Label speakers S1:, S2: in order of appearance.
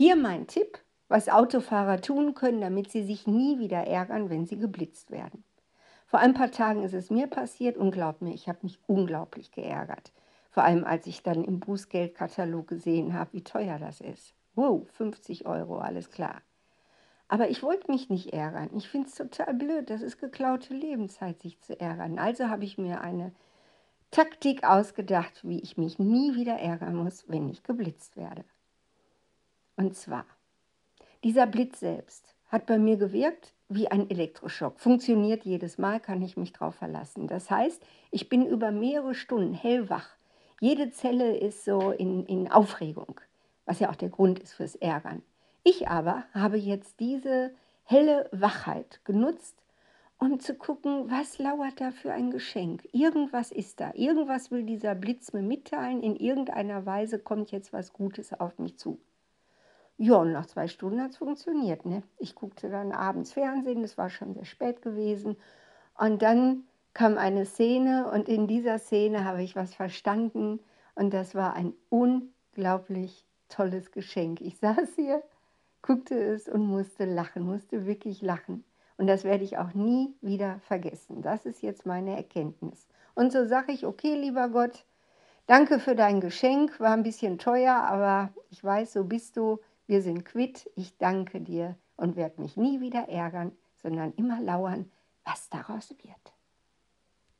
S1: Hier mein Tipp, was Autofahrer tun können, damit sie sich nie wieder ärgern, wenn sie geblitzt werden. Vor ein paar Tagen ist es mir passiert und glaub mir, ich habe mich unglaublich geärgert. Vor allem, als ich dann im Bußgeldkatalog gesehen habe, wie teuer das ist. Wow, 50 Euro, alles klar. Aber ich wollte mich nicht ärgern. Ich finde es total blöd. Das ist geklaute Lebenszeit, sich zu ärgern. Also habe ich mir eine Taktik ausgedacht, wie ich mich nie wieder ärgern muss, wenn ich geblitzt werde. Und zwar, dieser Blitz selbst hat bei mir gewirkt wie ein Elektroschock. Funktioniert jedes Mal, kann ich mich darauf verlassen. Das heißt, ich bin über mehrere Stunden hellwach. Jede Zelle ist so in, in Aufregung, was ja auch der Grund ist fürs Ärgern. Ich aber habe jetzt diese helle Wachheit genutzt, um zu gucken, was lauert da für ein Geschenk. Irgendwas ist da, irgendwas will dieser Blitz mir mitteilen, in irgendeiner Weise kommt jetzt was Gutes auf mich zu. Ja, und nach zwei Stunden hat es funktioniert. Ne? Ich guckte dann abends Fernsehen, es war schon sehr spät gewesen. Und dann kam eine Szene und in dieser Szene habe ich was verstanden und das war ein unglaublich tolles Geschenk. Ich saß hier guckte es und musste lachen, musste wirklich lachen. Und das werde ich auch nie wieder vergessen. Das ist jetzt meine Erkenntnis. Und so sage ich, okay, lieber Gott, danke für dein Geschenk, war ein bisschen teuer, aber ich weiß, so bist du, wir sind quitt, ich danke dir und werde mich nie wieder ärgern, sondern immer lauern, was daraus wird.